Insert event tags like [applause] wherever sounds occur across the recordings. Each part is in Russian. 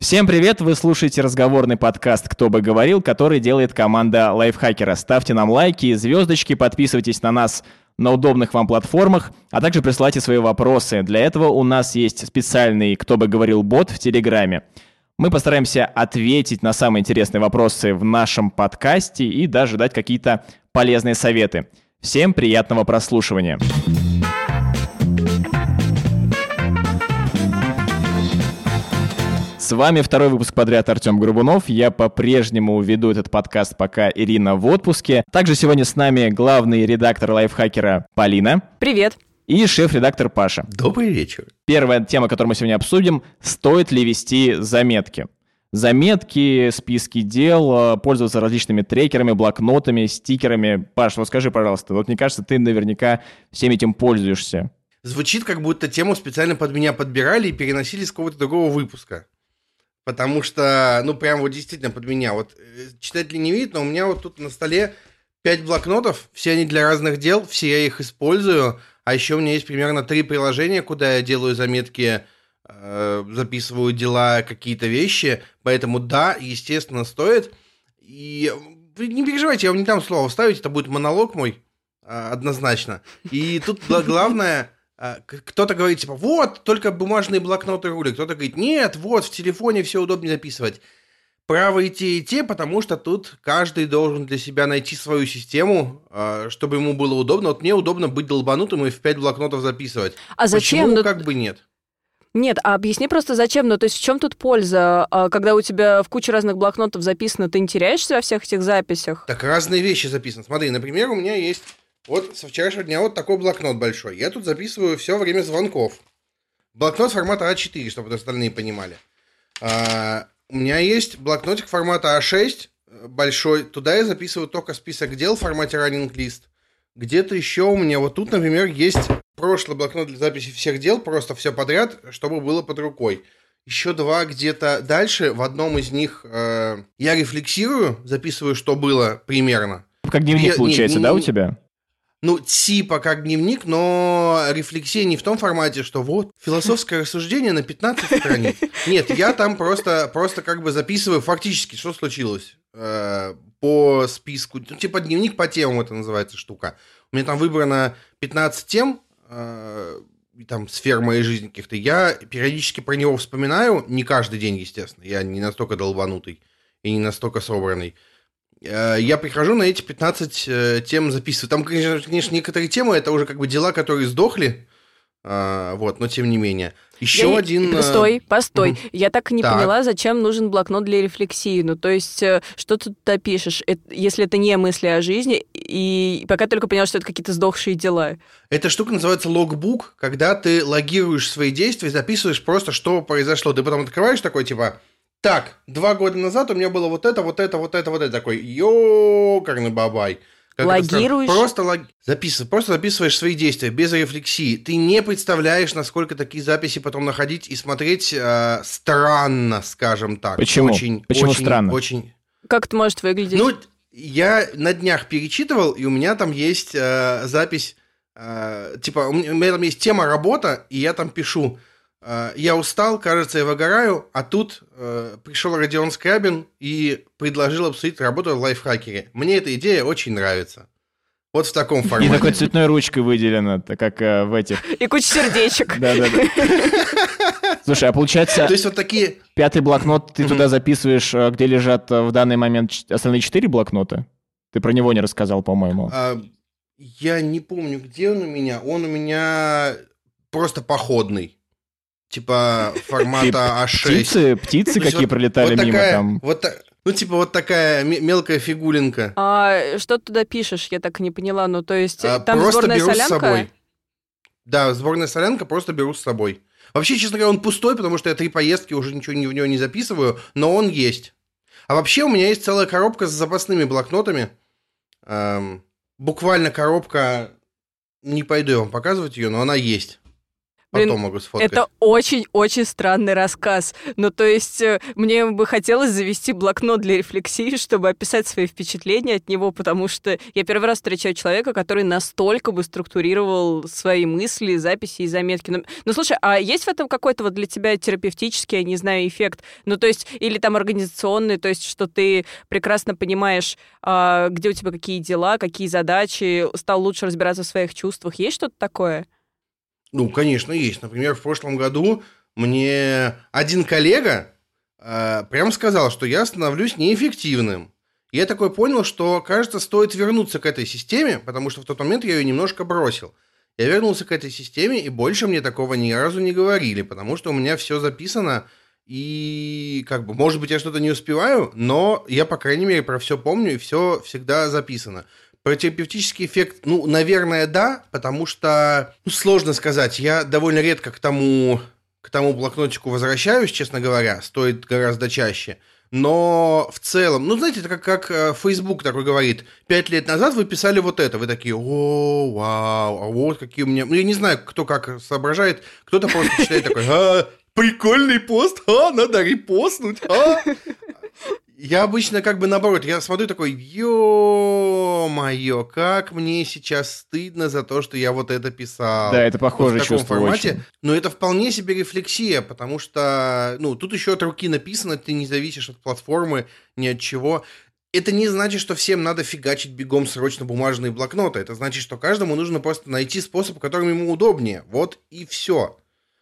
Всем привет! Вы слушаете разговорный подкаст «Кто бы говорил», который делает команда Лайфхакера. Ставьте нам лайки и звездочки, подписывайтесь на нас на удобных вам платформах, а также присылайте свои вопросы. Для этого у нас есть специальный «Кто бы говорил» бот в Телеграме. Мы постараемся ответить на самые интересные вопросы в нашем подкасте и даже дать какие-то полезные советы. Всем приятного прослушивания! С вами второй выпуск подряд Артем Грубунов. Я по-прежнему веду этот подкаст, пока Ирина в отпуске. Также сегодня с нами главный редактор лайфхакера Полина. Привет. И шеф-редактор Паша. Добрый вечер. Первая тема, которую мы сегодня обсудим, стоит ли вести заметки. Заметки, списки дел, э, пользоваться различными трекерами, блокнотами, стикерами. Паш, вот скажи, пожалуйста, вот мне кажется, ты наверняка всем этим пользуешься. Звучит, как будто тему специально под меня подбирали и переносили с какого-то другого выпуска. Потому что, ну, прям вот действительно под меня. Вот э, читатели не видят, но у меня вот тут на столе пять блокнотов, все они для разных дел, все я их использую. А еще у меня есть примерно три приложения, куда я делаю заметки, э, записываю дела, какие-то вещи. Поэтому да, естественно, стоит. И вы не переживайте, я вам не дам слово вставить, это будет монолог мой, э, однозначно. И тут главное а, кто-то говорит, типа, вот, только бумажные блокноты рули. Кто-то говорит, нет, вот, в телефоне все удобнее записывать. Право и те, и те, потому что тут каждый должен для себя найти свою систему, а, чтобы ему было удобно. Вот мне удобно быть долбанутым и в пять блокнотов записывать. А зачем? Почему ну, как бы нет? Нет, а объясни просто зачем. Ну, то есть в чем тут польза? А, когда у тебя в куче разных блокнотов записано, ты не теряешься во всех этих записях? Так разные вещи записаны. Смотри, например, у меня есть вот со вчерашнего дня вот такой блокнот большой. Я тут записываю все время звонков. Блокнот формата А4, чтобы остальные понимали. А, у меня есть блокнотик формата А6 э, большой. Туда я записываю только список дел в формате running list. Где-то еще у меня вот тут, например, есть прошлый блокнот для записи всех дел, просто все подряд, чтобы было под рукой. Еще два где-то дальше. В одном из них э, я рефлексирую, записываю, что было примерно. Как дневник я, получается, не, не, да, у тебя? Ну, типа как дневник, но рефлексия не в том формате, что вот, философское рассуждение на 15 страниц. Нет, я там просто, просто как бы записываю фактически, что случилось э, по списку. Ну, типа дневник по темам это называется штука. У меня там выбрано 15 тем, э, там, сфер моей жизни каких-то. Я периодически про него вспоминаю, не каждый день, естественно. Я не настолько долбанутый и не настолько собранный. Э, я прихожу на эти 15 э, тем записываю. Там, конечно, некоторые темы это уже как бы дела, которые сдохли. А, вот, но тем не менее. Еще я... один... Постой, э, постой. Угу. Я так и не так. поняла, зачем нужен блокнот для рефлексии. Ну, то есть, что ты туда пишешь, если это не мысли о жизни, и пока только поняла, что это какие-то сдохшие дела. Эта штука называется логбук, когда ты логируешь свои действия, записываешь просто, что произошло. Ты потом открываешь такой, типа, так, два года назад у меня было вот это, вот это, вот это, вот это. Такой, ёкарный бабай. Как Логируешь? Просто лог... записывай, просто записываешь свои действия без рефлексии. Ты не представляешь, насколько такие записи потом находить и смотреть э, странно, скажем так. Почему? Очень, Почему очень, странно? Очень. Как это может выглядеть? Ну, я на днях перечитывал, и у меня там есть э, запись, э, типа, у меня там есть тема работа, и я там пишу я устал, кажется, я выгораю, а тут э, пришел Родион Скрабин и предложил обсудить работу в лайфхакере. Мне эта идея очень нравится. Вот в таком формате. И такой цветной ручкой выделено, как э, в этих. И куча сердечек. [laughs] Да-да-да. [laughs] Слушай, а получается... То есть вот такие... Пятый блокнот ты туда записываешь, э, где лежат э, в данный момент остальные четыре блокнота? Ты про него не рассказал, по-моему. А, я не помню, где он у меня. Он у меня просто походный типа формата А6. Птицы, птицы какие пролетали мимо там. Вот, ну, типа вот такая мелкая фигулинка. А что ты туда пишешь? Я так и не поняла. Ну, то есть а, там просто сборная беру солянка? с собой. Да, сборная солянка просто беру с собой. Вообще, честно говоря, он пустой, потому что я три поездки уже ничего в него не записываю, но он есть. А вообще у меня есть целая коробка с запасными блокнотами. Эм, буквально коробка, не пойду я вам показывать ее, но она есть. Потом Блин, могу сфоткать. Это очень-очень странный рассказ. Ну, то есть, э, мне бы хотелось завести блокнот для рефлексии, чтобы описать свои впечатления от него, потому что я первый раз встречаю человека, который настолько бы структурировал свои мысли, записи и заметки. Ну, ну слушай, а есть в этом какой-то вот для тебя терапевтический, я не знаю, эффект? Ну, то есть, или там организационный, то есть, что ты прекрасно понимаешь, а, где у тебя какие дела, какие задачи, стал лучше разбираться в своих чувствах. Есть что-то такое? Ну, конечно, есть. Например, в прошлом году мне один коллега э, прям сказал, что я становлюсь неэффективным. Я такой понял, что, кажется, стоит вернуться к этой системе, потому что в тот момент я ее немножко бросил. Я вернулся к этой системе, и больше мне такого ни разу не говорили, потому что у меня все записано, и как бы, может быть, я что-то не успеваю, но я, по крайней мере, про все помню, и все всегда записано. Про терапевтический эффект, ну, наверное, да, потому что, ну, сложно сказать. Я довольно редко к тому, к тому блокнотику возвращаюсь, честно говоря, стоит гораздо чаще. Но в целом, ну, знаете, это как, как э, Facebook такой говорит, пять лет назад вы писали вот это, вы такие, о, вау, а вот какие у меня... Ну, я не знаю, кто как соображает, кто-то просто читает такой, а, прикольный пост, а, надо репостнуть, а. Я обычно как бы наоборот, я смотрю такой, ё-моё, как мне сейчас стыдно за то, что я вот это писал. Да, это похоже вот в таком формате. Очень. Но это вполне себе рефлексия, потому что, ну, тут еще от руки написано, ты не зависишь от платформы, ни от чего. Это не значит, что всем надо фигачить бегом срочно бумажные блокноты. Это значит, что каждому нужно просто найти способ, которым ему удобнее. Вот и все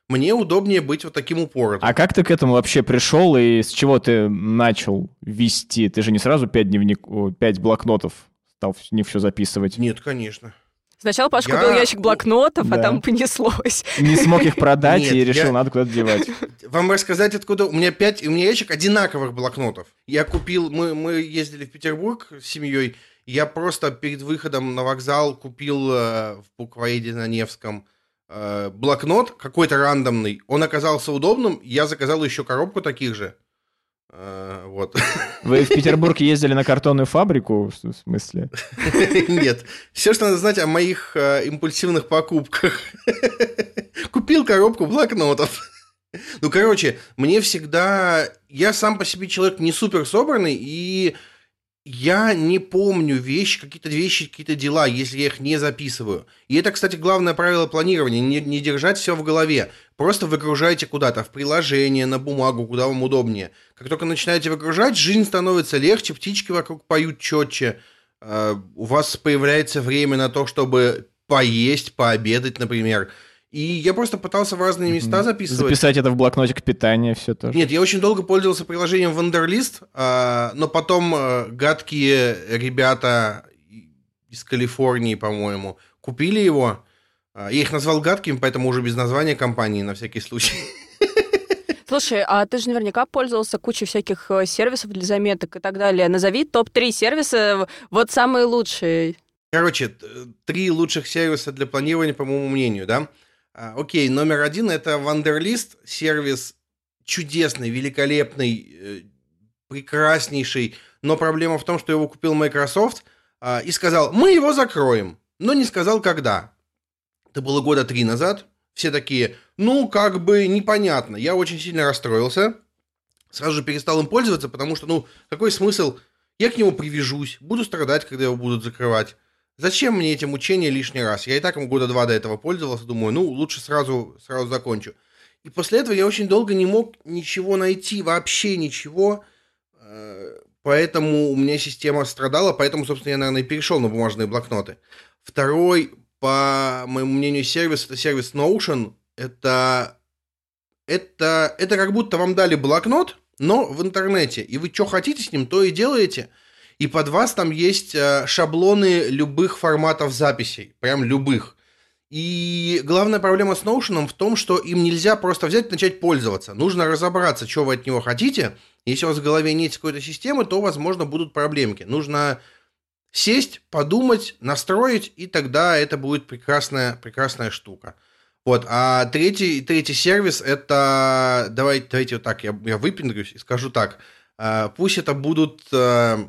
мне удобнее быть вот таким упоротым. А как ты к этому вообще пришел и с чего ты начал вести? Ты же не сразу пять дневник, пять блокнотов стал в них все записывать. Нет, конечно. Сначала Паша я... купил ящик блокнотов, а да. а там понеслось. Не смог их продать Нет, и решил, я... надо куда-то девать. [laughs] Вам рассказать, откуда... У меня пять... У меня ящик одинаковых блокнотов. Я купил... Мы, мы ездили в Петербург с семьей. Я просто перед выходом на вокзал купил э, в буквоеде на Невском э, блокнот какой-то рандомный, он оказался удобным, я заказал еще коробку таких же. Э, вот. Вы в Петербург ездили на картонную фабрику, в смысле? [laughs] Нет. Все, что надо знать о моих э, импульсивных покупках. [laughs] Купил коробку блокнотов. Ну, короче, мне всегда... Я сам по себе человек не супер собранный, и я не помню вещи, какие-то вещи, какие-то дела, если я их не записываю. И это, кстати, главное правило планирования, не, не держать все в голове. Просто выгружайте куда-то, в приложение, на бумагу, куда вам удобнее. Как только начинаете выгружать, жизнь становится легче, птички вокруг поют четче, э, у вас появляется время на то, чтобы поесть, пообедать, например. И я просто пытался в разные места записывать. Записать это в блокнотик питания, все тоже. Нет, я очень долго пользовался приложением Wanderlist, а, но потом а, гадкие ребята из Калифорнии, по-моему, купили его. А, я их назвал гадкими, поэтому уже без названия компании на всякий случай. [laughs] Слушай, а ты же наверняка пользовался кучей всяких э, сервисов для заметок и так далее. Назови топ-3 сервиса, вот самые лучшие. Короче, три лучших сервиса для планирования, по моему мнению, да? А, окей, номер один это Wanderlist, сервис чудесный, великолепный, э, прекраснейший, но проблема в том, что его купил Microsoft а, и сказал, мы его закроем, но не сказал когда. Это было года три назад. Все такие, ну, как бы непонятно. Я очень сильно расстроился. Сразу же перестал им пользоваться, потому что, ну, какой смысл? Я к нему привяжусь, буду страдать, когда его будут закрывать. Зачем мне эти мучения лишний раз? Я и так года два до этого пользовался, думаю, ну, лучше сразу, сразу закончу. И после этого я очень долго не мог ничего найти, вообще ничего. Э, поэтому у меня система страдала, поэтому, собственно, я, наверное, и перешел на бумажные блокноты. Второй, по моему мнению, сервис, это сервис Notion. Это, это, это как будто вам дали блокнот, но в интернете. И вы что хотите с ним, то и делаете – и под вас там есть э, шаблоны любых форматов записей, прям любых. И главная проблема с Notion в том, что им нельзя просто взять и начать пользоваться. Нужно разобраться, что вы от него хотите. Если у вас в голове нет какой-то системы, то, возможно, будут проблемки. Нужно сесть, подумать, настроить, и тогда это будет прекрасная, прекрасная штука. Вот, а третий, третий сервис это, давайте, давайте вот так, я, я выпендрюсь и скажу так, э, пусть это будут э,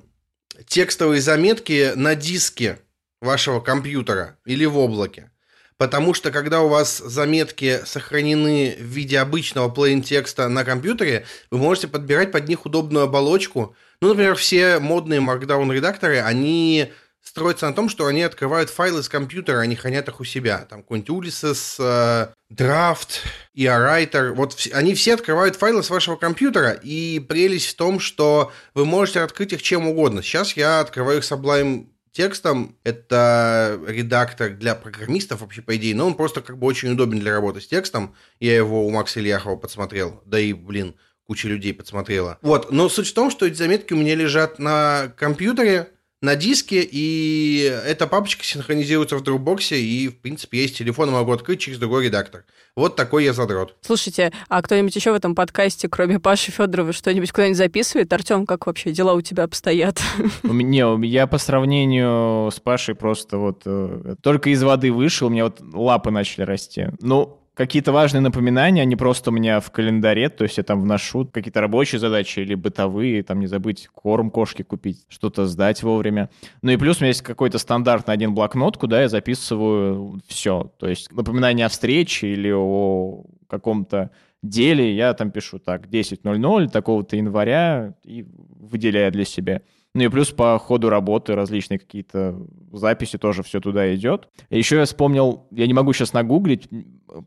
текстовые заметки на диске вашего компьютера или в облаке. Потому что когда у вас заметки сохранены в виде обычного plain текста на компьютере, вы можете подбирать под них удобную оболочку. Ну, например, все модные Markdown редакторы, они строятся на том, что они открывают файлы с компьютера, они хранят их у себя. Там какой-нибудь Ulysses, э, Draft, ERWriter. Вот они все открывают файлы с вашего компьютера, и прелесть в том, что вы можете открыть их чем угодно. Сейчас я открываю их Sublime текстом. Это редактор для программистов вообще, по идее, но он просто как бы очень удобен для работы с текстом. Я его у Макса Ильяхова подсмотрел. Да и, блин, куча людей подсмотрела. Вот, но суть в том, что эти заметки у меня лежат на компьютере, на диске, и эта папочка синхронизируется в Dropbox, и, в принципе, есть телефон, могу открыть через другой редактор. Вот такой я задрот. Слушайте, а кто-нибудь еще в этом подкасте, кроме Паши Федорова, что-нибудь куда-нибудь записывает? Артем, как вообще дела у тебя обстоят? У меня, я по сравнению с Пашей просто вот э, только из воды вышел, у меня вот лапы начали расти. Ну, какие-то важные напоминания, они просто у меня в календаре, то есть я там вношу какие-то рабочие задачи или бытовые, там не забыть корм кошки купить, что-то сдать вовремя. Ну и плюс у меня есть какой-то стандартный один блокнот, куда я записываю все. То есть напоминание о встрече или о каком-то деле я там пишу так, 10.00 такого-то января и выделяю для себя. Ну и плюс по ходу работы различные какие-то записи тоже все туда идет. И еще я вспомнил, я не могу сейчас нагуглить,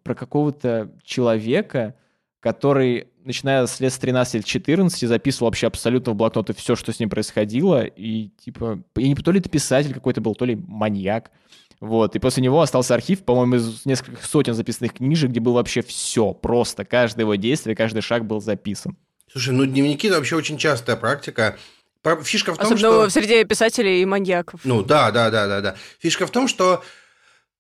про какого-то человека, который, начиная с лет с 13 или 14, записывал вообще абсолютно в блокноты все, что с ним происходило. И типа, я не то ли это писатель какой-то был, то ли маньяк. Вот, и после него остался архив, по-моему, из нескольких сотен записанных книжек, где было вообще все, просто каждое его действие, каждый шаг был записан. Слушай, ну дневники это вообще очень частая практика. Фишка в том, Особенно что... в среде писателей и маньяков. Ну да, да, да, да, да. Фишка в том, что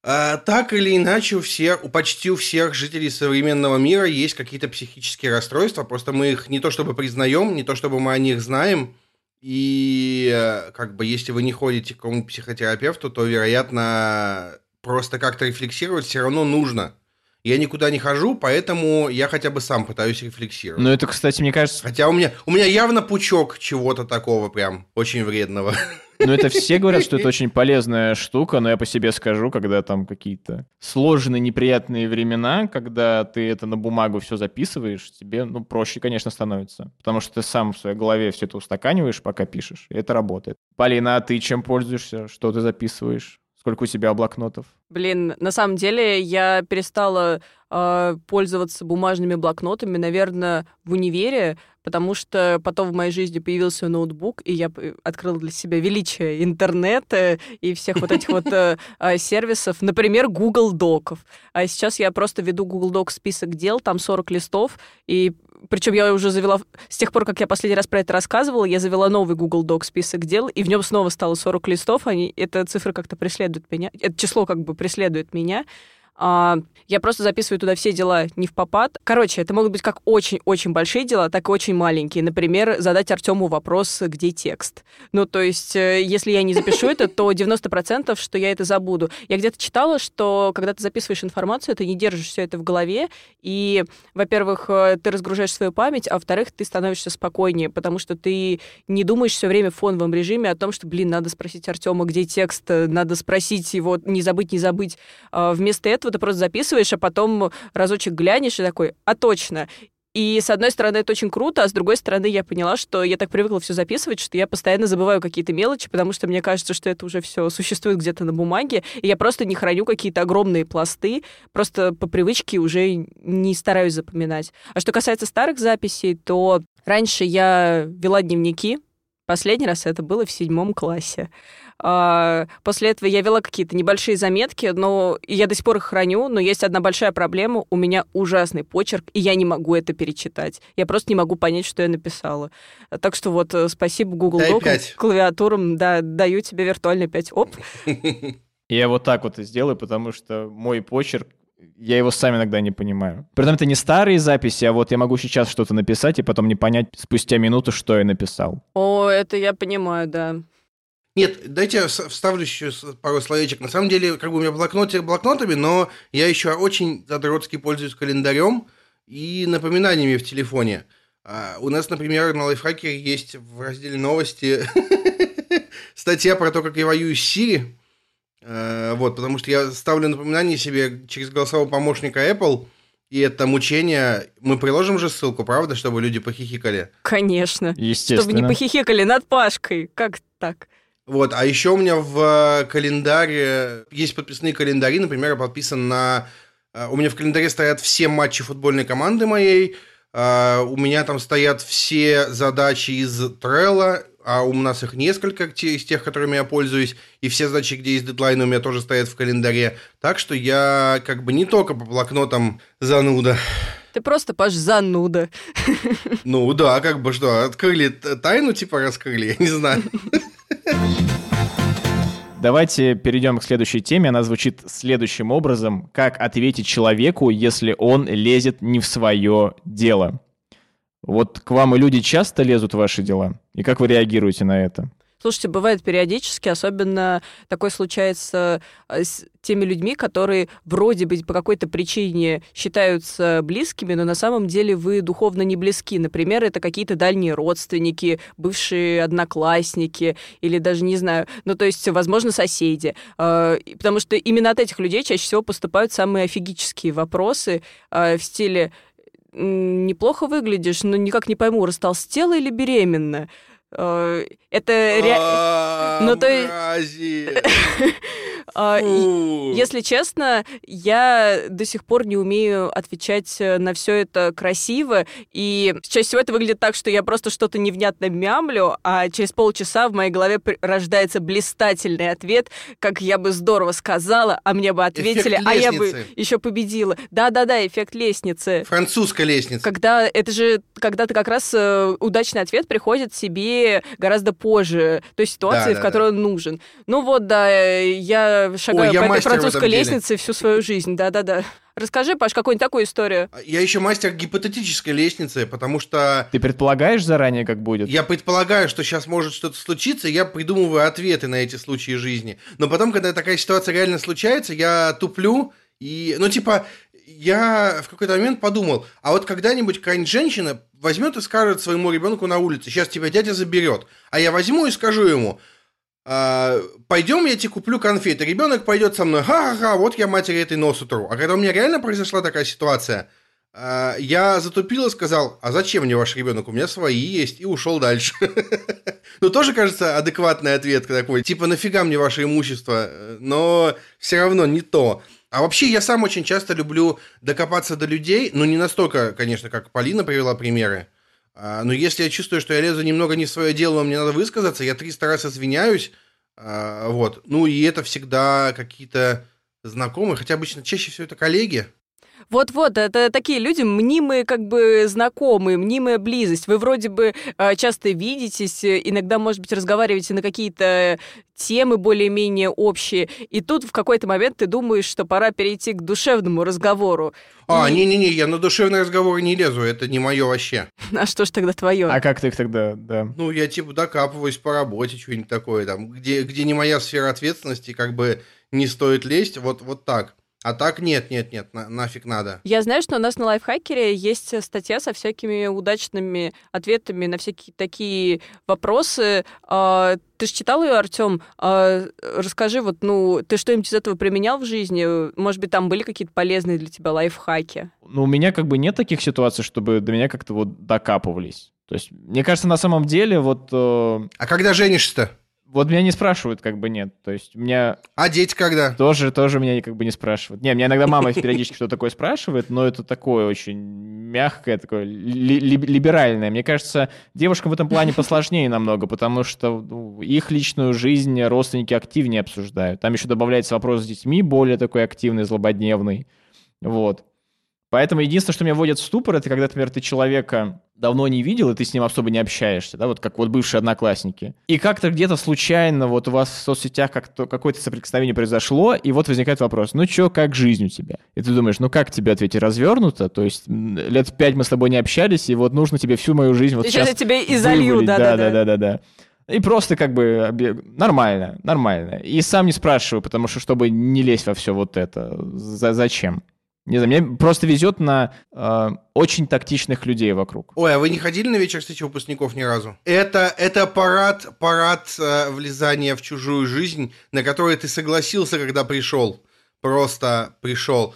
э, так или иначе у всех, у почти у всех жителей современного мира есть какие-то психические расстройства. Просто мы их не то чтобы признаем, не то чтобы мы о них знаем. И э, как бы если вы не ходите к какому-нибудь психотерапевту, то, вероятно, просто как-то рефлексировать все равно нужно. Я никуда не хожу, поэтому я хотя бы сам пытаюсь рефлексировать. Ну, это, кстати, мне кажется... Хотя у меня, у меня явно пучок чего-то такого прям очень вредного. Ну, это все говорят, что это [laughs] очень полезная штука, но я по себе скажу, когда там какие-то сложные, неприятные времена, когда ты это на бумагу все записываешь, тебе, ну, проще, конечно, становится. Потому что ты сам в своей голове все это устаканиваешь, пока пишешь, и это работает. Полина, а ты чем пользуешься? Что ты записываешь? Сколько у тебя блокнотов? Блин, на самом деле я перестала э, пользоваться бумажными блокнотами, наверное, в универе, потому что потом в моей жизни появился ноутбук, и я открыла для себя величие интернета и всех вот этих вот э, э, [laughs] сервисов, например, Google Доков. А сейчас я просто веду Google Doc список дел, там 40 листов, и причем я уже завела... С тех пор, как я последний раз про это рассказывала, я завела новый Google Doc список дел, и в нем снова стало 40 листов. Они... Эта цифра как-то преследует меня. Это число как бы преследует меня. А, я просто записываю туда все дела не в попад. Короче, это могут быть как очень-очень большие дела, так и очень маленькие. Например, задать Артему вопрос, где текст. Ну, то есть, э, если я не запишу это, то 90% что я это забуду. Я где-то читала, что когда ты записываешь информацию, ты не держишь все это в голове, и, во-первых, э, ты разгружаешь свою память, а во-вторых, ты становишься спокойнее, потому что ты не думаешь все время в фоновом режиме о том, что, блин, надо спросить Артема, где текст, надо спросить его, не забыть, не забыть. А вместо этого ты просто записываешь, а потом разочек глянешь и такой, а точно. И с одной стороны это очень круто, а с другой стороны я поняла, что я так привыкла все записывать, что я постоянно забываю какие-то мелочи, потому что мне кажется, что это уже все существует где-то на бумаге, и я просто не храню какие-то огромные пласты, просто по привычке уже не стараюсь запоминать. А что касается старых записей, то раньше я вела дневники, последний раз это было в седьмом классе. А, после этого я вела какие-то небольшие заметки, но я до сих пор их храню, но есть одна большая проблема. У меня ужасный почерк, и я не могу это перечитать. Я просто не могу понять, что я написала. Так что вот э, спасибо Google Doc, клавиатурам, да, даю тебе виртуальный 5. Оп. [laughs] Я вот так вот и сделаю, потому что мой почерк я его сам иногда не понимаю. При этом это не старые записи, а вот я могу сейчас что-то написать и потом не понять спустя минуту, что я написал. О, это я понимаю, да. Нет, дайте я вставлю еще пару словечек. На самом деле, как бы у меня блокноты блокнотами, но я еще очень задротски пользуюсь календарем и напоминаниями в телефоне. А у нас, например, на лайфхакере есть в разделе новости [laughs] статья про то, как я воюю с Сири. Э, вот, потому что я ставлю напоминание себе через голосового помощника Apple, и это мучение. Мы приложим же ссылку, правда, чтобы люди похихикали? Конечно. Естественно. Чтобы не похихикали над Пашкой. Как так? Вот, а еще у меня в календаре есть подписные календари, например, я подписан на... э, У меня в календаре стоят все матчи футбольной команды моей, э, у меня там стоят все задачи из Trello, а у нас их несколько из тех, которыми я пользуюсь, и все задачи, где есть дедлайны, у меня тоже стоят в календаре. Так что я как бы не только по блокнотам зануда. Ты просто, Паш, зануда. [laughs] Ну да, как бы что, открыли тайну, типа раскрыли, я не знаю. Давайте перейдем к следующей теме. Она звучит следующим образом. Как ответить человеку, если он лезет не в свое дело? Вот к вам и люди часто лезут в ваши дела? И как вы реагируете на это? Слушайте, бывает периодически, особенно такое случается э, с теми людьми, которые вроде бы по какой-то причине считаются близкими, но на самом деле вы духовно не близки. Например, это какие-то дальние родственники, бывшие одноклассники или даже, не знаю, ну то есть, возможно, соседи. Э, Потому что именно от этих людей чаще всего поступают самые офигические вопросы э, в стиле «М, неплохо выглядишь, но никак не пойму, растолстела или беременна. Э, Это ре- А, [laughs] Ну, то есть- [laughs] Фу. Если честно, я до сих пор не умею отвечать э, на все это красиво, и чаще всего это выглядит так, что я просто что-то невнятно мямлю, а через полчаса в моей голове рождается блистательный ответ, как я бы здорово сказала, а мне бы ответили, Эффект а я бы лестницы. еще победила. Да-да-да, эффект лестницы. Французская лестница. Когда это же, когда ты как раз э, удачный ответ приходит тебе гораздо позже той ситуации, Да, в да, которой он нужен. Ну вот, да, э, я шагаю Ой, я по этой французской деле. лестнице всю свою жизнь, да-да-да. Расскажи, Паш, какую-нибудь такую историю. Я еще мастер гипотетической лестницы, потому что Ты предполагаешь заранее, как будет? я предполагаю, что сейчас может что-то случиться, я придумываю ответы на эти случаи жизни. Но потом, когда такая ситуация реально случается, я туплю и... Ну, типа, я в какой-то момент подумал, а вот когда-нибудь какая-нибудь женщина возьмет и скажет своему ребенку на улице, сейчас тебя дядя заберет, а я возьму и скажу ему, «А, пойдем, я тебе куплю конфеты. Ребенок пойдет со мной, ха-ха-ха, вот я матери этой нос утру. А когда у меня реально произошла такая ситуация, а, я затупил и сказал, а зачем мне ваш ребенок? У меня свои есть, и ушел дальше. [laughs] Ну, тоже, кажется, адекватный ответ такой. Типа, нафига мне ваше имущество? Но все равно не то. А вообще, я сам очень часто люблю докопаться до людей, ну, не настолько, конечно, как Полина привела примеры, а, но если я чувствую, что я лезу немного не в свое дело, мне надо высказаться, я 300 раз извиняюсь, а, вот. Ну, и это всегда какие-то знакомые, хотя обычно чаще всего это коллеги. Вот-вот, это такие люди, мнимые как бы знакомые, мнимая близость. Вы вроде бы э, часто видитесь, э, иногда, может быть, разговариваете на какие-то темы более-менее общие, и тут в какой-то момент ты думаешь, что пора перейти к душевному разговору. А, И- не-не-не, я на душевные разговоры не лезу, это не мое вообще. А что ж тогда твое? А как ты их тогда, да? Ну, я типа докапываюсь по работе, что-нибудь такое, там, где, где не моя сфера ответственности, как бы не стоит лезть, вот, вот так. А так нет, нет, нет, на- нафиг надо. Я знаю, что у нас на лайфхакере есть э, статья со всякими удачными ответами на всякие такие вопросы. А, Ты же читал ее, Артем? Расскажи, вот, ну, ты что-нибудь из этого применял в жизни? Может быть, там были какие-то полезные для тебя лайфхаки? Ну, у меня как бы нет таких ситуаций, чтобы до меня как-то вот докапывались. То есть, мне кажется, на самом деле, вот, э, А когда женишься-то? Вот меня не спрашивают, как бы нет. То есть, меня А дети когда? тоже, тоже меня как бы не спрашивают. Не, меня иногда мама [laughs] периодически что такое спрашивает, но это такое очень мягкое, такое ли- ли- либеральное. Мне кажется, девушкам в этом плане посложнее намного, потому что ну, их личную жизнь родственники активнее обсуждают. Там еще добавляется вопрос с детьми, более такой активный, злободневный. Вот. Поэтому единственное, что меня вводит в ступор, это когда, например, ты человека давно не видел, и ты с ним особо не общаешься, да, вот как вот бывшие одноклассники. И как-то где-то случайно вот у вас в соцсетях как-то какое-то соприкосновение произошло, и вот возникает вопрос, ну чё, как жизнь у тебя? И ты думаешь, ну как тебе ответить, развернуто? То есть лет пять мы с тобой не общались, и вот нужно тебе всю мою жизнь вот Сейчас сейчас я тебе и залью, да-да-да. И просто как бы нормально, нормально. И сам не спрашиваю, потому что чтобы не лезть во все вот это. За- зачем? Не знаю, мне просто везет на э, очень тактичных людей вокруг. Ой, а вы не ходили на вечер встречи выпускников ни разу? Это, это парад, парад э, влезания в чужую жизнь, на который ты согласился, когда пришел. Просто пришел.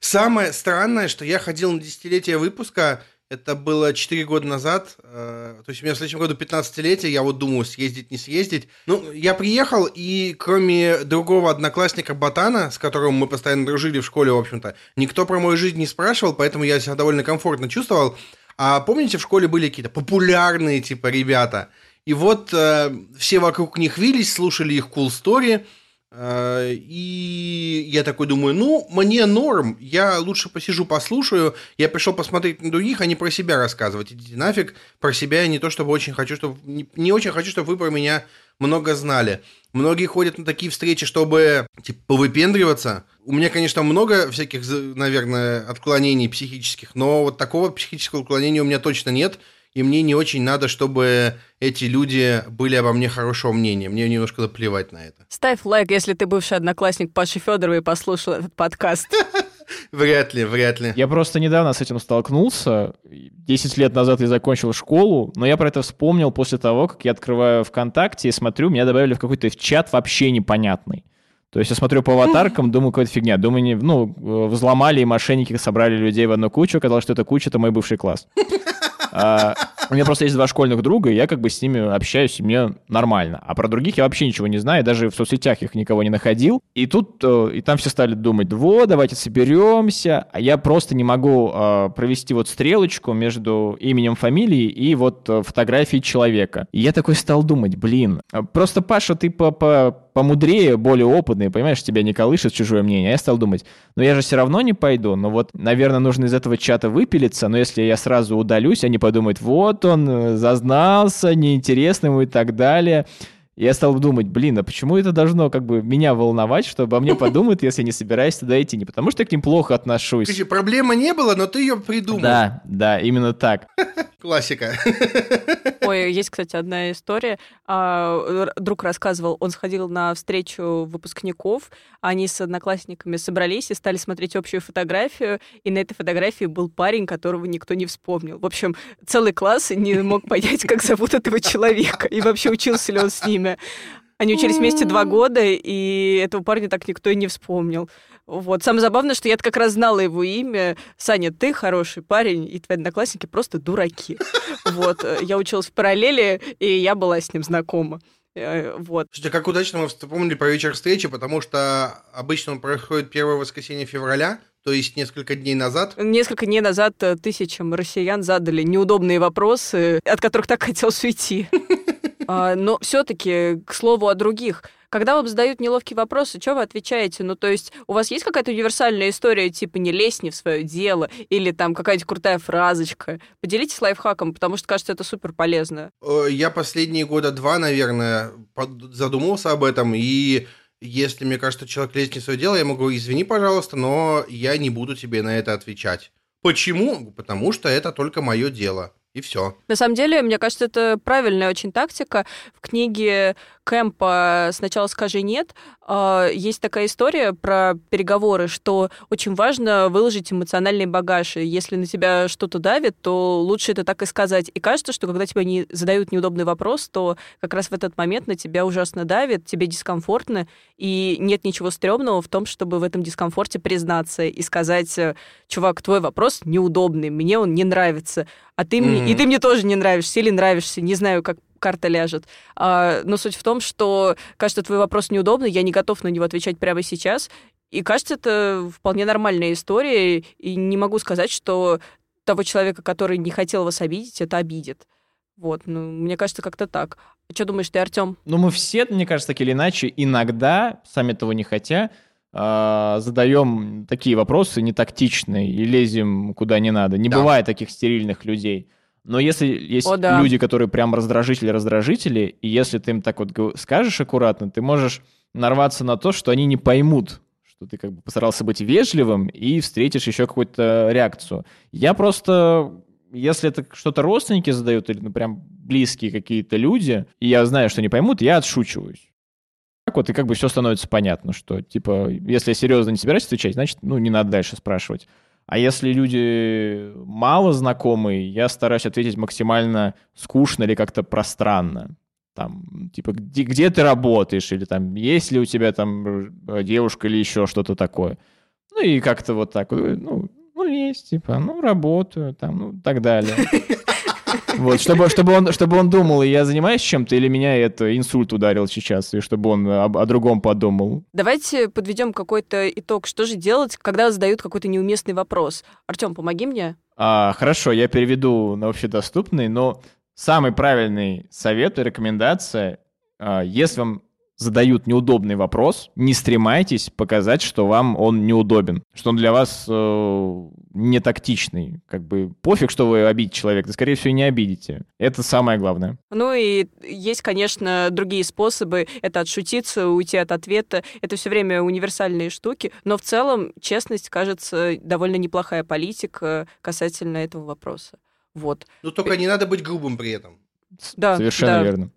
Самое странное, что я ходил на десятилетие выпуска, это было 4 года назад. Э, то есть у меня в следующем году 15-летие, я вот думаю, съездить, не съездить. Ну, я приехал, и кроме другого одноклассника Ботана, с которым мы постоянно дружили в школе, в общем-то, никто про мою жизнь не спрашивал, поэтому я себя довольно комфортно чувствовал. А помните, в школе были какие-то популярные, типа, ребята? И вот э, все вокруг них вились, слушали их cool story – и я такой думаю, ну, мне норм, я лучше посижу, послушаю. Я пришел посмотреть на других, а не про себя рассказывать. Идите нафиг, про себя я не то чтобы очень хочу, чтобы... Не, очень хочу, чтобы вы про меня много знали. Многие ходят на такие встречи, чтобы, типа, повыпендриваться. У меня, конечно, много всяких, наверное, отклонений психических, но вот такого психического отклонения у меня точно нет и мне не очень надо, чтобы эти люди были обо мне хорошего мнения. Мне немножко наплевать на это. Ставь лайк, если ты бывший одноклассник Паши Федорова и послушал этот подкаст. [laughs] Вряд ли, вряд ли. Я просто недавно с этим столкнулся. Десять лет назад я закончил школу, но я про это вспомнил после того, как я открываю ВКонтакте и смотрю, меня добавили в какой-то чат вообще непонятный. То есть я смотрю по аватаркам, думаю, какая-то фигня. Думаю, не, ну, взломали и мошенники собрали людей в одну кучу. Оказалось, что эта куча — это мой бывший класс. А, у меня просто есть два школьных друга, и я как бы с ними общаюсь, и мне нормально. А про других я вообще ничего не знаю, даже в соцсетях их никого не находил. И тут, э, и там все стали думать, вот, давайте соберемся. А я просто не могу э, провести вот стрелочку между именем, фамилией и вот э, фотографией человека. И я такой стал думать, блин, просто, Паша, ты по, по помудрее, более опытный, понимаешь, тебя не колышет чужое мнение. А я стал думать, ну я же все равно не пойду, но вот, наверное, нужно из этого чата выпилиться, но если я сразу удалюсь, они подумают, вот он э, зазнался, неинтересно ему и так далее. Я стал думать, блин, а почему это должно как бы меня волновать, что обо мне подумают, если я не собираюсь туда идти? Не потому что я к ним плохо отношусь. Скажи, проблема не было, но ты ее придумал. Да, да, именно так. [laughs] Классика. [laughs] Ой, есть, кстати, одна история. А, друг рассказывал, он сходил на встречу выпускников, они с одноклассниками собрались и стали смотреть общую фотографию, и на этой фотографии был парень, которого никто не вспомнил. В общем, целый класс не мог понять, как зовут этого человека, и вообще учился ли он с ними. Они учились вместе два года, и этого парня так никто и не вспомнил. Вот. Самое забавное, что я как раз знала его имя. Саня, ты хороший парень, и твои одноклассники просто дураки. Вот. Я училась в параллели, и я была с ним знакома. Э, вот. Слушайте, как удачно мы вспомнили про вечер встречи, потому что обычно он происходит первое воскресенье февраля, то есть несколько дней назад. Несколько дней назад тысячам россиян задали неудобные вопросы, от которых так хотелось уйти. А, но все-таки, к слову о других, когда вам задают неловкие вопросы, что вы отвечаете? Ну, то есть у вас есть какая-то универсальная история, типа «не лезь не в свое дело» или там какая-то крутая фразочка? Поделитесь лайфхаком, потому что, кажется, это супер полезно. Э, я последние года два, наверное, задумался об этом, и если мне кажется, человек лезет не в свое дело, я могу «извини, пожалуйста, но я не буду тебе на это отвечать». Почему? Потому что это только мое дело. И все. На самом деле, мне кажется, это правильная очень тактика. В книге Кэмпа «Сначала скажи нет» а, есть такая история про переговоры, что очень важно выложить эмоциональный багаж. Если на тебя что-то давит, то лучше это так и сказать. И кажется, что когда тебе не задают неудобный вопрос, то как раз в этот момент на тебя ужасно давит, тебе дискомфортно, и нет ничего стрёмного в том, чтобы в этом дискомфорте признаться и сказать, чувак, твой вопрос неудобный, мне он не нравится, а ты mm-hmm. мне, и ты мне тоже не нравишься или нравишься, не знаю, как карта ляжет. А, но суть в том, что, кажется, твой вопрос неудобный, я не готов на него отвечать прямо сейчас. И кажется, это вполне нормальная история, и не могу сказать, что того человека, который не хотел вас обидеть, это обидит. Вот, ну, мне кажется, как-то так. Что думаешь ты, Артем? Ну, мы все, мне кажется, так или иначе, иногда, сами того не хотя, э, задаем такие вопросы нетактичные и лезем куда не надо. Не да. бывает таких стерильных людей. Но если есть О, да. люди, которые прям раздражители-раздражители, и если ты им так вот скажешь аккуратно, ты можешь нарваться на то, что они не поймут, что ты как бы постарался быть вежливым и встретишь еще какую-то реакцию. Я просто, если это что-то родственники задают или ну прям близкие какие-то люди, и я знаю, что не поймут, я отшучиваюсь. Вот, и как бы все становится понятно, что, типа, если я серьезно не собираюсь отвечать, значит, ну, не надо дальше спрашивать. А если люди мало знакомые, я стараюсь ответить максимально скучно или как-то пространно. Там, типа, где, где ты работаешь, или там, есть ли у тебя там э, девушка или еще что-то такое. Ну и как-то вот так, ну, ну, есть, типа, ну, работаю, там, ну, так далее. [laughs] Вот, чтобы, чтобы, он, чтобы он думал, я занимаюсь чем-то, или меня это инсульт ударил сейчас, и чтобы он о, о другом подумал. Давайте подведем какой-то итог. Что же делать, когда задают какой-то неуместный вопрос? Артем, помоги мне. А, хорошо, я переведу на общедоступный, но самый правильный совет и рекомендация, а, если вам задают неудобный вопрос, не стремайтесь показать, что вам он неудобен, что он для вас э, не тактичный. Как бы пофиг, что вы обидите человека, скорее всего, не обидите. Это самое главное. Ну и есть, конечно, другие способы. Это отшутиться, уйти от ответа. Это все время универсальные штуки. Но в целом честность, кажется, довольно неплохая политика касательно этого вопроса. Вот. Ну только не надо быть грубым при этом. Да, Совершенно да. верно.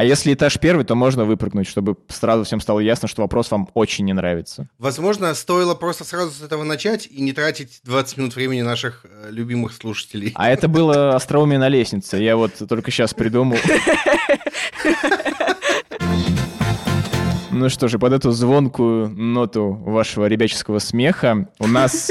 А если этаж первый, то можно выпрыгнуть, чтобы сразу всем стало ясно, что вопрос вам очень не нравится. Возможно, стоило просто сразу с этого начать и не тратить 20 минут времени наших э, любимых слушателей. А это было [laughs] остроумие на лестнице. Я вот только сейчас придумал. Ну что же, под эту звонкую ноту вашего ребяческого смеха у нас...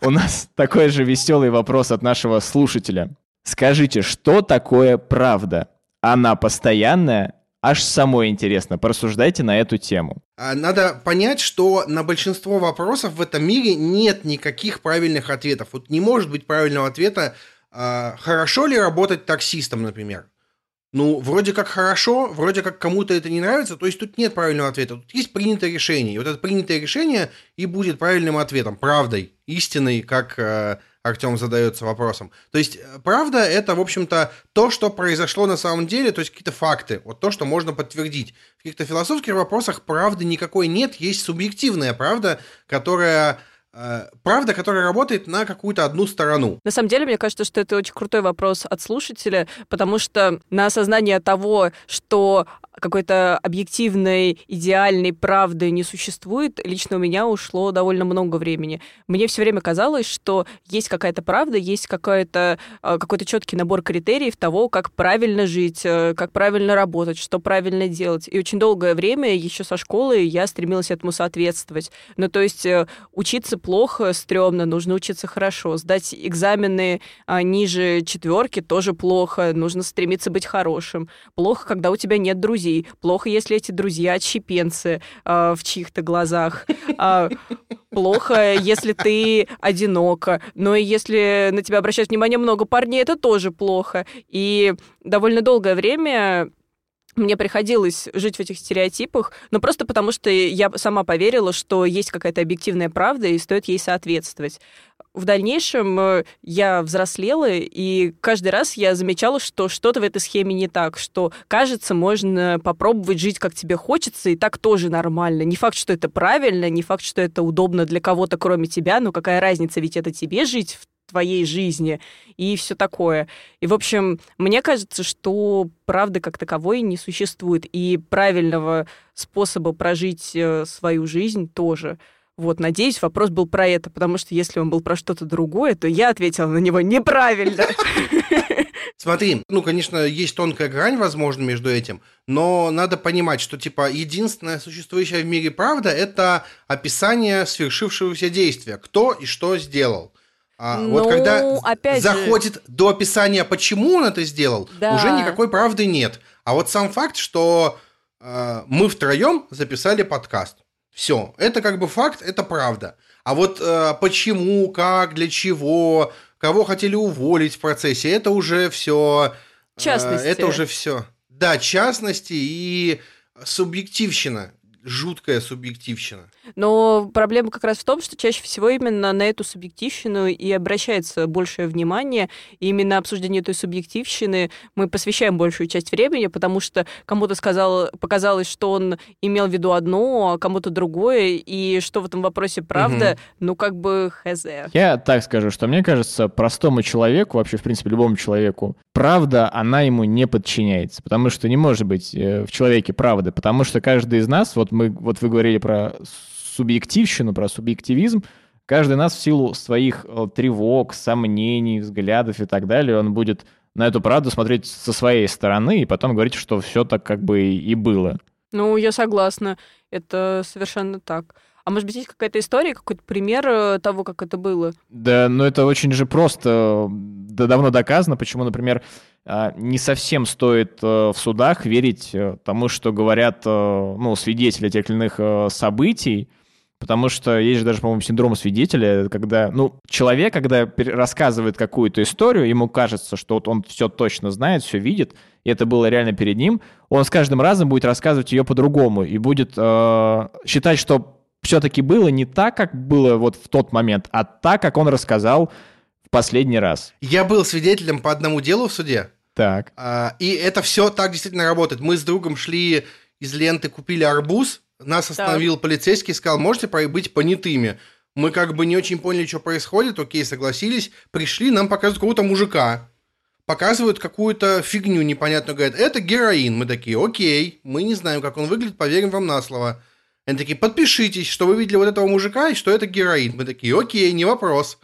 У нас такой же веселый вопрос от нашего слушателя. Скажите, что такое правда? Она постоянная, аж самой интересно. Порассуждайте на эту тему. А, надо понять, что на большинство вопросов в этом мире нет никаких правильных ответов. Вот не может быть правильного ответа, а, хорошо ли работать таксистом, например. Ну, вроде как хорошо, вроде как кому-то это не нравится, то есть тут нет правильного ответа. Тут есть принятое решение. И вот это принятое решение и будет правильным ответом, правдой, истиной, как а, Артем задается вопросом. То есть, э, правда, это, в общем-то, то, что произошло на самом деле, то есть какие-то факты, вот то, что можно подтвердить. В каких-то философских вопросах правды никакой нет, есть субъективная правда, которая э, правда, которая работает на какую-то одну сторону. На самом деле, мне кажется, что это очень крутой вопрос от слушателя, потому что на осознание того, что какой-то объективной, идеальной правды не существует, лично у меня ушло довольно много времени. Мне все время казалось, что есть какая-то правда, есть какой-то а, какой-то четкий набор критериев того, как правильно жить, э, как правильно работать, что правильно делать. И очень долгое время, еще со школы, я стремилась этому соответствовать. Ну, то есть э, учиться плохо, стрёмно, нужно учиться хорошо. Сдать экзамены а, ниже четверки тоже плохо, нужно стремиться быть хорошим. Плохо, когда у тебя нет друзей друзей. Плохо, если эти друзья отщепенцы э, в чьих-то глазах. Э, плохо, если ты одинока. Но если на тебя обращают внимание много парней, это тоже плохо. И довольно долгое время мне приходилось жить в этих стереотипах, но просто потому, что я сама поверила, что есть какая-то объективная правда, и стоит ей соответствовать. В дальнейшем э, я взрослела, и каждый раз я замечала, что что-то в этой схеме не так, что, кажется, можно попробовать жить, как тебе хочется, и так тоже нормально. Не факт, что это правильно, не факт, что это удобно для кого-то, кроме тебя, но какая разница, ведь это тебе жить в твоей жизни и все такое. И, в общем, мне кажется, что правды как таковой не существует, и правильного способа прожить э, свою жизнь тоже. Вот, надеюсь, вопрос был про это, потому что если он был про что-то другое, то я ответила на него неправильно. [laughs] Смотри, ну, конечно, есть тонкая грань, возможно, между этим, но надо понимать, что, типа, единственная существующая в мире правда – это описание свершившегося действия. Кто и что сделал. А ну, вот когда опять заходит же... до описания, почему он это сделал, да. уже никакой правды нет. А вот сам факт, что э, мы втроем записали подкаст. Все, это как бы факт, это правда. А вот э, почему, как, для чего, кого хотели уволить в процессе, это уже все. Э, частности. Это уже все. Да, частности и субъективщина жуткая субъективщина. Но проблема как раз в том, что чаще всего именно на эту субъективщину и обращается большее внимание. И именно обсуждению этой субъективщины мы посвящаем большую часть времени, потому что кому-то сказал, показалось, что он имел в виду одно, а кому-то другое, и что в этом вопросе правда, угу. ну как бы хз. Я так скажу, что мне кажется, простому человеку, вообще, в принципе, любому человеку, правда, она ему не подчиняется, потому что не может быть э, в человеке правды, потому что каждый из нас, вот мы, вот вы говорили про субъективщину, про субъективизм, каждый нас в силу своих э, тревог, сомнений, взглядов и так далее, он будет на эту правду смотреть со своей стороны и потом говорить, что все так как бы и было. Ну, я согласна. Это совершенно так. А может быть, есть какая-то история, какой-то пример э, того, как это было? Да, ну это очень же просто, да, давно доказано, почему, например, а, не совсем стоит э, в судах верить тому, что говорят ну, свидетели тех или иных событий, Потому что есть же даже, по-моему, синдром свидетеля, когда, ну, человек, когда рассказывает какую-то историю, ему кажется, что вот он все точно знает, все видит, и это было реально перед ним, он с каждым разом будет рассказывать ее по-другому и будет э, считать, что все-таки было не так, как было вот в тот момент, а так, как он рассказал в последний раз. Я был свидетелем по одному делу в суде. Так. А, и это все так действительно работает. Мы с другом шли из ленты, купили арбуз, нас остановил так. полицейский, сказал, можете быть понятыми. Мы как бы не очень поняли, что происходит, окей, согласились, пришли, нам показывают какого-то мужика, показывают какую-то фигню непонятную, говорят, это героин. Мы такие, окей, мы не знаем, как он выглядит, поверим вам на слово. Они такие, подпишитесь, что вы видели вот этого мужика и что это героин. Мы такие, окей, не вопрос.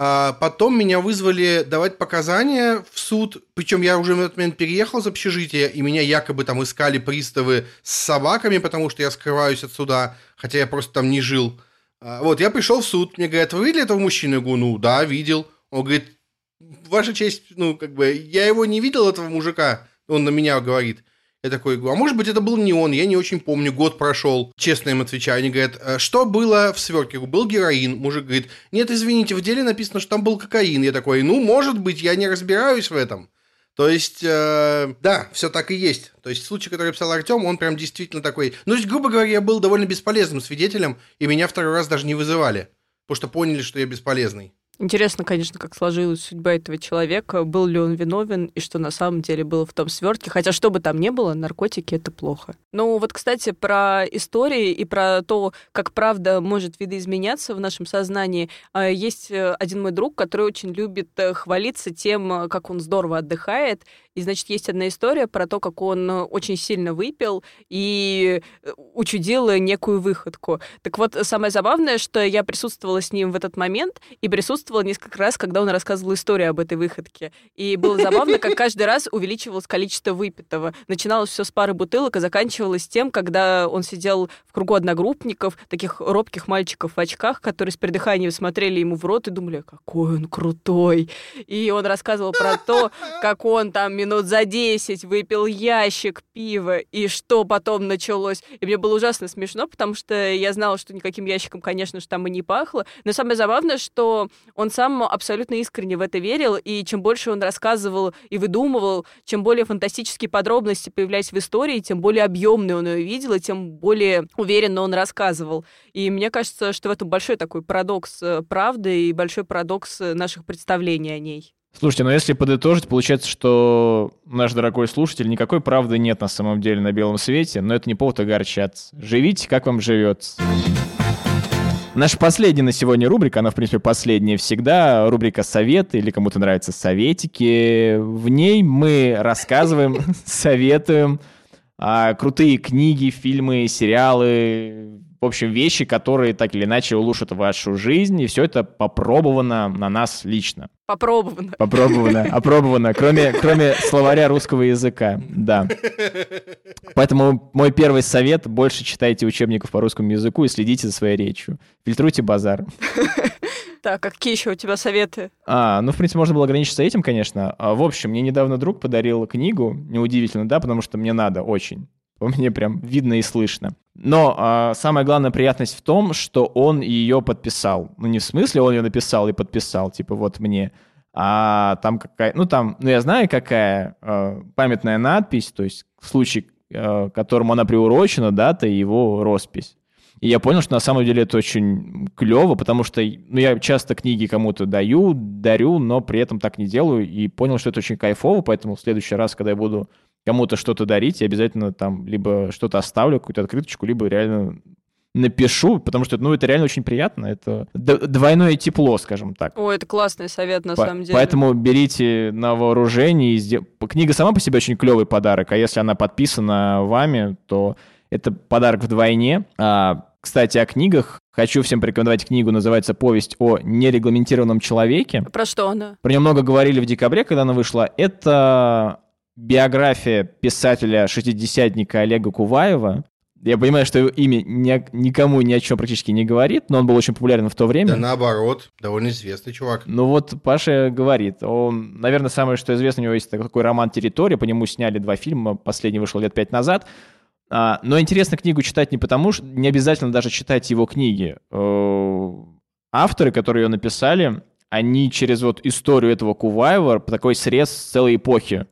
А потом меня вызвали давать показания в суд, причем я уже в этот момент переехал из общежития, и меня якобы там искали приставы с собаками, потому что я скрываюсь от суда, хотя я просто там не жил. А, вот, я пришел в суд, мне говорят, вы видели этого мужчину? Я говорю, ну да, видел. Он говорит, ваша честь, ну, как бы, я его не видел, этого мужика. Он на меня говорит. Я такой говорю, а может быть это был не он, я не очень помню, год прошел. Честно им отвечаю. Они говорят, «Э, что было в сверке? Был героин. Мужик говорит, нет, извините, в деле написано, что там был кокаин. Я такой, ну, может быть, я не разбираюсь в этом. То есть, э, да, все так и есть. То есть, случай, который писал Артем, он прям действительно такой... Ну, то есть, грубо говоря, я был довольно бесполезным свидетелем, и меня второй раз даже не вызывали, потому что поняли, что я бесполезный. Интересно, конечно, как сложилась судьба этого человека, был ли он виновен и что на самом деле было в том свертке. Хотя что бы там ни было, наркотики это плохо. Ну вот, кстати, про истории и про то, как правда может видоизменяться в нашем сознании. А, есть э, один мой друг, который очень любит э, хвалиться тем, как он здорово отдыхает, и, значит, есть одна история про то, как он э, очень сильно выпил и э, учудил некую выходку. Так вот, самое забавное, что я присутствовала с ним в этот момент и присутствовала несколько раз, когда он рассказывал историю об этой выходке. И было забавно, как каждый раз увеличивалось количество выпитого. Начиналось все с пары бутылок и заканчивалось тем, когда он сидел в кругу одногруппников, таких робких мальчиков в очках, которые с придыханием смотрели ему в рот и думали, какой он крутой. И он рассказывал про то, как он там минут за 10 выпил ящик пива, и что потом началось. И мне было ужасно смешно, потому что я знала, что никаким ящиком, конечно же, там и не пахло. Но самое забавное, что он сам абсолютно искренне в это верил, и чем больше он рассказывал и выдумывал, чем более фантастические подробности появлялись в истории, тем более объемный он ее видел, и тем более уверенно он рассказывал. И мне кажется, что в этом большой такой парадокс э, правды и большой парадокс э, наших представлений о ней. Слушайте, но если подытожить, получается, что наш дорогой слушатель, никакой правды нет на самом деле на белом свете, но это не повод огорчаться. Живите, как вам живется. Наша последняя на сегодня рубрика, она, в принципе, последняя всегда, рубрика «Советы» или кому-то нравятся советики. В ней мы рассказываем, [laughs] советуем а, крутые книги, фильмы, сериалы, в общем, вещи, которые так или иначе улучшат вашу жизнь, и все это попробовано на нас лично. Попробовано. Попробовано, [laughs] опробовано, кроме, кроме словаря русского языка, да. Поэтому мой первый совет – больше читайте учебников по русскому языку и следите за своей речью. Фильтруйте базар. [laughs] Так, а какие еще у тебя советы? А, ну, в принципе, можно было ограничиться этим, конечно. А, в общем, мне недавно друг подарил книгу, неудивительно, да, потому что мне надо очень. По мне прям видно и слышно. Но а, самая главная приятность в том, что он ее подписал. Ну, не в смысле он ее написал и подписал, типа вот мне, а там какая... Ну, там, ну, я знаю, какая а, памятная надпись, то есть в случае, а, которому она приурочена, дата и его роспись. И я понял, что на самом деле это очень клево, потому что ну, я часто книги кому-то даю, дарю, но при этом так не делаю, и понял, что это очень кайфово, поэтому в следующий раз, когда я буду кому-то что-то дарить, я обязательно там либо что-то оставлю, какую-то открыточку, либо реально напишу, потому что, ну, это реально очень приятно. Это двойное тепло, скажем так. О, это классный совет, на по- самом деле. Поэтому берите на вооружение. И сдел... Книга сама по себе очень клевый подарок, а если она подписана вами, то это подарок вдвойне. А, кстати, о книгах. Хочу всем порекомендовать книгу, называется «Повесть о нерегламентированном человеке». Про что она? Про нее много говорили в декабре, когда она вышла. Это биография писателя-шестидесятника Олега Куваева. Я понимаю, что его имя ни, никому ни о чем практически не говорит, но он был очень популярен в то время. Да наоборот, довольно известный чувак. Ну вот Паша говорит, он, наверное, самое, что известно, у него есть такой роман «Территория», по нему сняли два фильма, последний вышел лет пять назад. А, но интересно книгу читать не потому, что не обязательно даже читать его книги. Э, авторы, которые ее написали, они через вот историю этого Куваева, такой срез целой эпохи.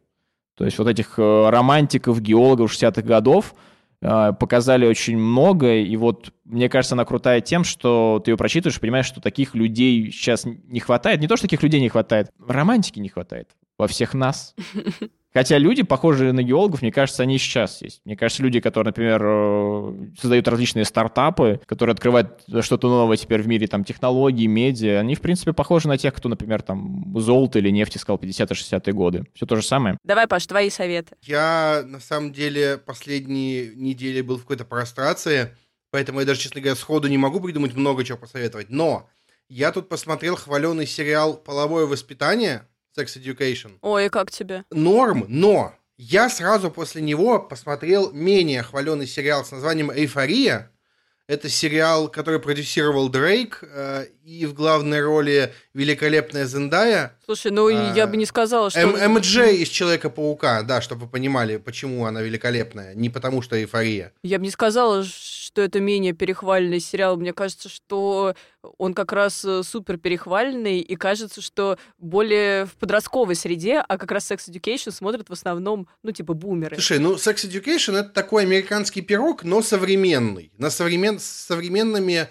То есть вот этих э, романтиков, геологов 60-х годов – а, показали очень много, и вот мне кажется, она крутая тем, что ты ее прочитываешь и понимаешь, что таких людей сейчас не хватает. Не то, что таких людей не хватает, романтики не хватает во всех нас. [laughs] Хотя люди, похожие на геологов, мне кажется, они сейчас есть. Мне кажется, люди, которые, например, э, создают различные стартапы, которые открывают что-то новое теперь в мире, там, технологии, медиа, они, в принципе, похожи на тех, кто, например, там, золото или нефть искал 50-60-е годы. Все то же самое. Давай, Паш, твои советы. Я, на самом деле, последние недели был в какой-то прострации, поэтому я даже, честно говоря, сходу не могу придумать много чего посоветовать. Но я тут посмотрел хваленый сериал «Половое воспитание», Sex Education. Ой, и как тебе? Норм, но я сразу после него посмотрел менее хваленый сериал с названием «Эйфория». Это сериал, который продюсировал Дрейк, э, и в главной роли великолепная Зендая. Слушай, ну а, я бы не сказала, что... М- МДЖ из Человека-паука, да, чтобы вы понимали, почему она великолепная, не потому что эйфория. Я бы не сказала, что это менее перехваленный сериал. Мне кажется, что он как раз э, супер перехваленный, и кажется, что более в подростковой среде, а как раз Sex Education смотрят в основном, ну, типа, бумеры. Слушай, ну, Sex Education — это такой американский пирог, но современный. На современ... с современными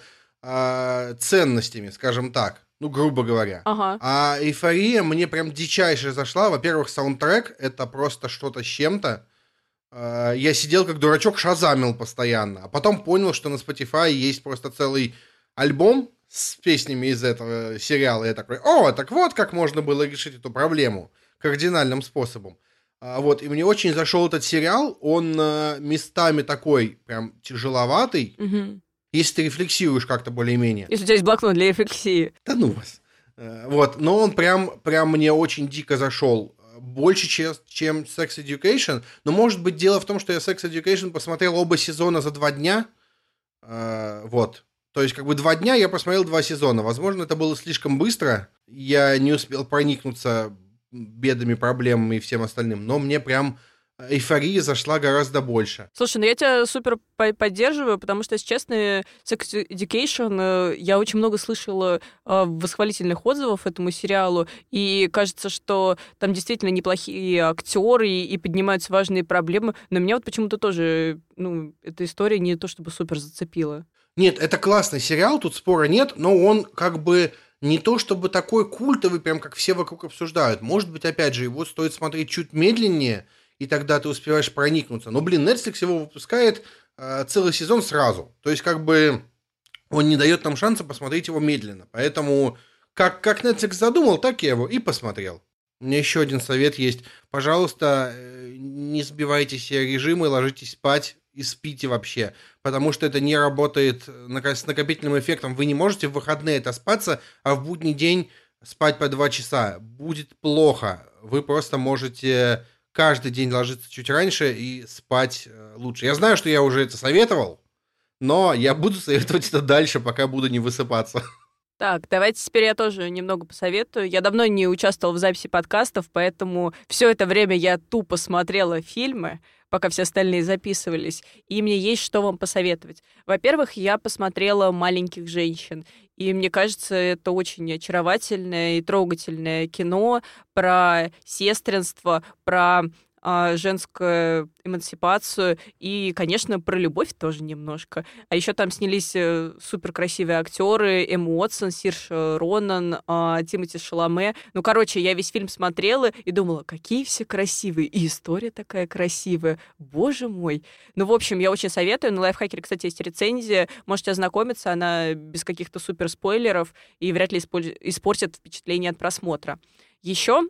э, ценностями, скажем так. Ну, грубо говоря. Ага. А эйфория мне прям дичайше зашла. Во-первых, саундтрек это просто что-то с чем-то. Э, я сидел как дурачок, шазамил постоянно. А потом понял, что на Spotify есть просто целый альбом с песнями из этого сериала. Я такой, о, так вот как можно было решить эту проблему кардинальным способом. А, вот, и мне очень зашел этот сериал. Он э, местами такой прям тяжеловатый. Угу если ты рефлексируешь как-то более-менее. Если у тебя есть блокнот для рефлексии. Да ну вас. Э, вот, но он прям, прям мне очень дико зашел. Больше, чем, чем Sex Education. Но может быть дело в том, что я Sex Education посмотрел оба сезона за два дня. Э, вот. То есть, как бы два дня я посмотрел два сезона. Возможно, это было слишком быстро. Я не успел проникнуться бедами, проблемами и всем остальным. Но мне прям эйфория зашла гораздо больше. Слушай, ну я тебя супер поддерживаю, потому что, если честно, Sex Education, э, я очень много слышала э, восхвалительных отзывов этому сериалу, и кажется, что там действительно неплохие актеры и поднимаются важные проблемы, но меня вот почему-то тоже, ну, эта история не то чтобы супер зацепила. Нет, это классный сериал, тут спора нет, но он как бы не то чтобы такой культовый, прям как все вокруг обсуждают. Может быть, опять же, его стоит смотреть чуть медленнее, и тогда ты успеваешь проникнуться. Но, блин, Netflix его выпускает э, целый сезон сразу. То есть, как бы, он не дает нам шанса посмотреть его медленно. Поэтому, как, как Netflix задумал, так я его и посмотрел. У меня еще один совет есть. Пожалуйста, э, не сбивайте себе режимы, ложитесь спать и спите вообще. Потому что это не работает с накопительным эффектом. Вы не можете в выходные это спаться, а в будний день спать по два часа. Будет плохо. Вы просто можете каждый день ложиться чуть раньше и спать э, лучше. Я знаю, что я уже это советовал, но я буду советовать это дальше, пока буду не высыпаться. Так, давайте теперь я тоже немного посоветую. Я давно не участвовала в записи подкастов, поэтому все это время я тупо смотрела фильмы, пока все остальные записывались. И мне есть что вам посоветовать. Во-первых, я посмотрела «Маленьких женщин». И мне кажется, это очень очаровательное и трогательное кино про сестринство, про женскую эмансипацию и, конечно, про любовь тоже немножко. А еще там снялись э, супер красивые актеры Эм Уотсон, Сирш Ронан, а, Тимоти Шаломе. Ну, короче, я весь фильм смотрела и думала, какие все красивые, и история такая красивая. Боже мой. Ну, в общем, я очень советую. На Лайфхакере, кстати, есть рецензия. Можете ознакомиться. Она без каких-то супер спойлеров и вряд ли испортит впечатление от просмотра. Еще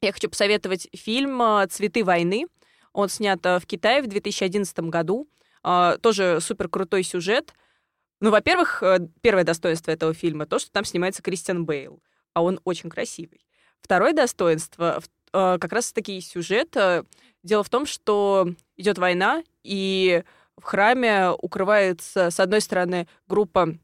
я хочу посоветовать фильм а, «Цветы войны». Он снят а, в Китае в 2011 году. А, тоже супер крутой сюжет. Ну, во-первых, э, первое достоинство этого фильма то, что там снимается Кристиан Бейл, а он очень красивый. Второе достоинство как раз-таки сюжет. Дело в том, что идет война, и в храме укрывается, с одной стороны, группа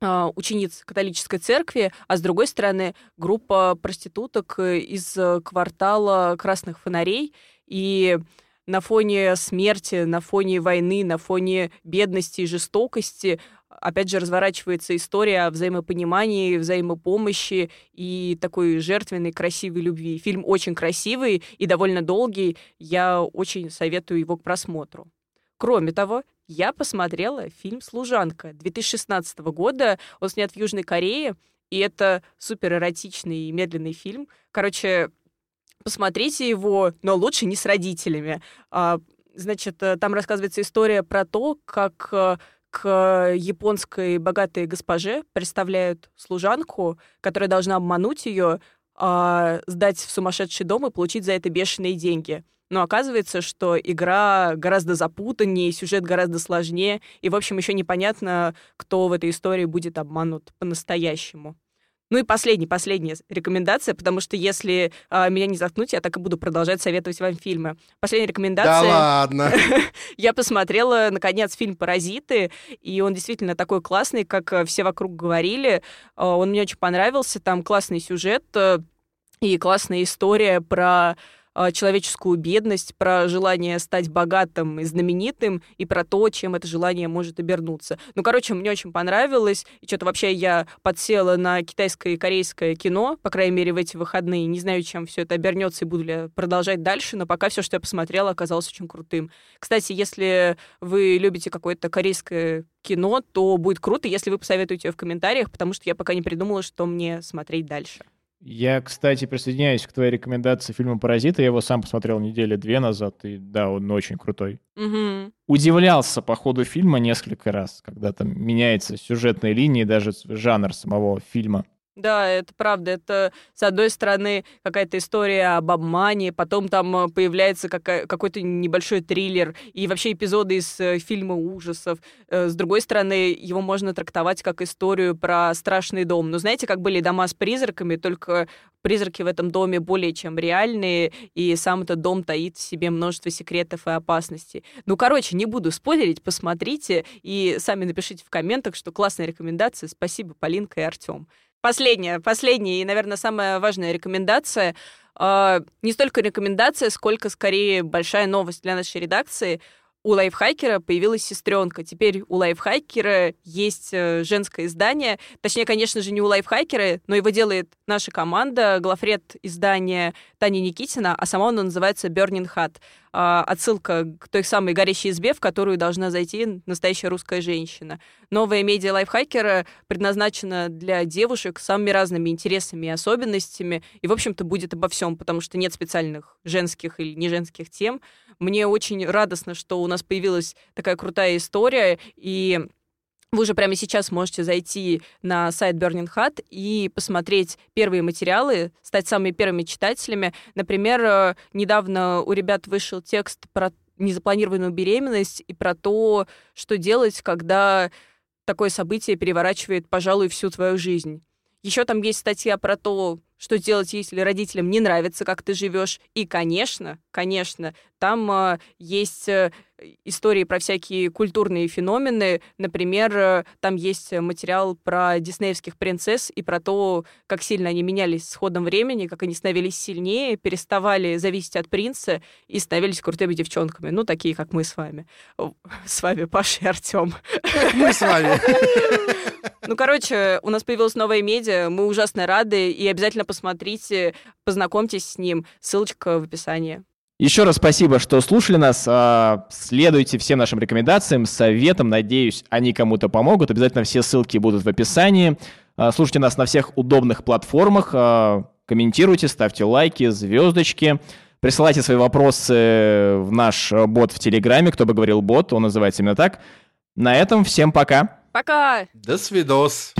учениц католической церкви, а с другой стороны группа проституток из квартала Красных Фонарей. И на фоне смерти, на фоне войны, на фоне бедности и жестокости опять же разворачивается история о взаимопонимании, взаимопомощи и такой жертвенной, красивой любви. Фильм очень красивый и довольно долгий. Я очень советую его к просмотру. Кроме того, я посмотрела фильм «Служанка» 2016 года. Он снят в Южной Корее, и это супер эротичный и медленный фильм. Короче, посмотрите его, но лучше не с родителями. А, значит, э, там рассказывается история про то, как э, к японской богатой госпоже представляют служанку, которая должна обмануть ее, а, сдать в сумасшедший дом и получить за это бешеные деньги. Но оказывается, что игра гораздо запутаннее, сюжет гораздо сложнее, и, в общем, еще непонятно, кто в этой истории будет обманут по-настоящему. Ну и последняя, последняя рекомендация, потому что если а, меня не заткнуть, я так и буду продолжать советовать вам фильмы. Последняя рекомендация. Да ладно. [laughs] я посмотрела, наконец, фильм «Паразиты», и он действительно такой классный, как э, все вокруг говорили. А, он мне очень понравился, там классный сюжет э, и классная история про человеческую бедность, про желание стать богатым и знаменитым, и про то, чем это желание может обернуться. Ну, короче, мне очень понравилось, и что-то вообще я подсела на китайское и корейское кино, по крайней мере, в эти выходные. Не знаю, чем все это обернется и буду ли продолжать дальше, но пока все, что я посмотрела, оказалось очень крутым. Кстати, если вы любите какое-то корейское кино, то будет круто, если вы посоветуете в комментариях, потому что я пока не придумала, что мне смотреть дальше. Я, кстати, присоединяюсь к твоей рекомендации фильма «Паразиты». Я его сам посмотрел недели две назад, и да, он очень крутой. Угу. Удивлялся по ходу фильма несколько раз, когда там меняется сюжетная линия и даже жанр самого фильма. Да, это правда. Это, с одной стороны, какая-то история об обмане, потом там э, появляется какой-то небольшой триллер и вообще эпизоды из э, фильма ужасов. Э, с другой стороны, его можно трактовать как историю про страшный дом. Но знаете, как были дома с призраками, только призраки в этом доме более чем реальные, и сам этот дом таит в себе множество секретов и опасностей. Ну, короче, не буду спойлерить, посмотрите и сами напишите в комментах, что классная рекомендация. Спасибо, Полинка и Артем. Последняя, последняя и, наверное, самая важная рекомендация. Э, не столько рекомендация, сколько скорее большая новость для нашей редакции. У лайфхакера появилась сестренка. Теперь у лайфхакера есть э, женское издание. Точнее, конечно же, не у лайфхакера, но его делает наша команда, главред издания Таня Никитина, а сама она называется Burning Hat. А, отсылка к той самой горящей избе, в которую должна зайти настоящая русская женщина. Новая медиа лайфхакера предназначена для девушек с самыми разными интересами и особенностями, и, в общем-то, будет обо всем, потому что нет специальных женских или не женских тем. Мне очень радостно, что у нас появилась такая крутая история, и вы уже прямо сейчас можете зайти на сайт Burning Hat и посмотреть первые материалы, стать самыми первыми читателями. Например, э, недавно у ребят вышел текст про незапланированную беременность и про то, что делать, когда такое событие переворачивает, пожалуй, всю твою жизнь. Еще там есть статья про то, что делать, если родителям не нравится, как ты живешь. И, конечно, конечно, там э, есть э, истории про всякие культурные феномены. Например, э, там есть материал про диснеевских принцесс и про то, как сильно они менялись с ходом времени, как они становились сильнее, переставали зависеть от принца и становились крутыми девчонками. Ну, такие, как мы с вами. С вами Паша и Артем. [laughs] Мы с вами. Ну, короче, у нас появилась новая медиа, мы ужасно рады, и обязательно посмотрите, познакомьтесь с ним. Ссылочка в описании. Еще раз спасибо, что слушали нас. А, следуйте всем нашим рекомендациям, советам. Надеюсь, они кому-то помогут. Обязательно все ссылки будут в описании. А, слушайте нас на всех удобных платформах. А, комментируйте, ставьте лайки, звездочки. Присылайте свои вопросы в наш бот в Телеграме. Кто бы говорил бот, он называется именно так. На этом всем пока. Пока! До свидос.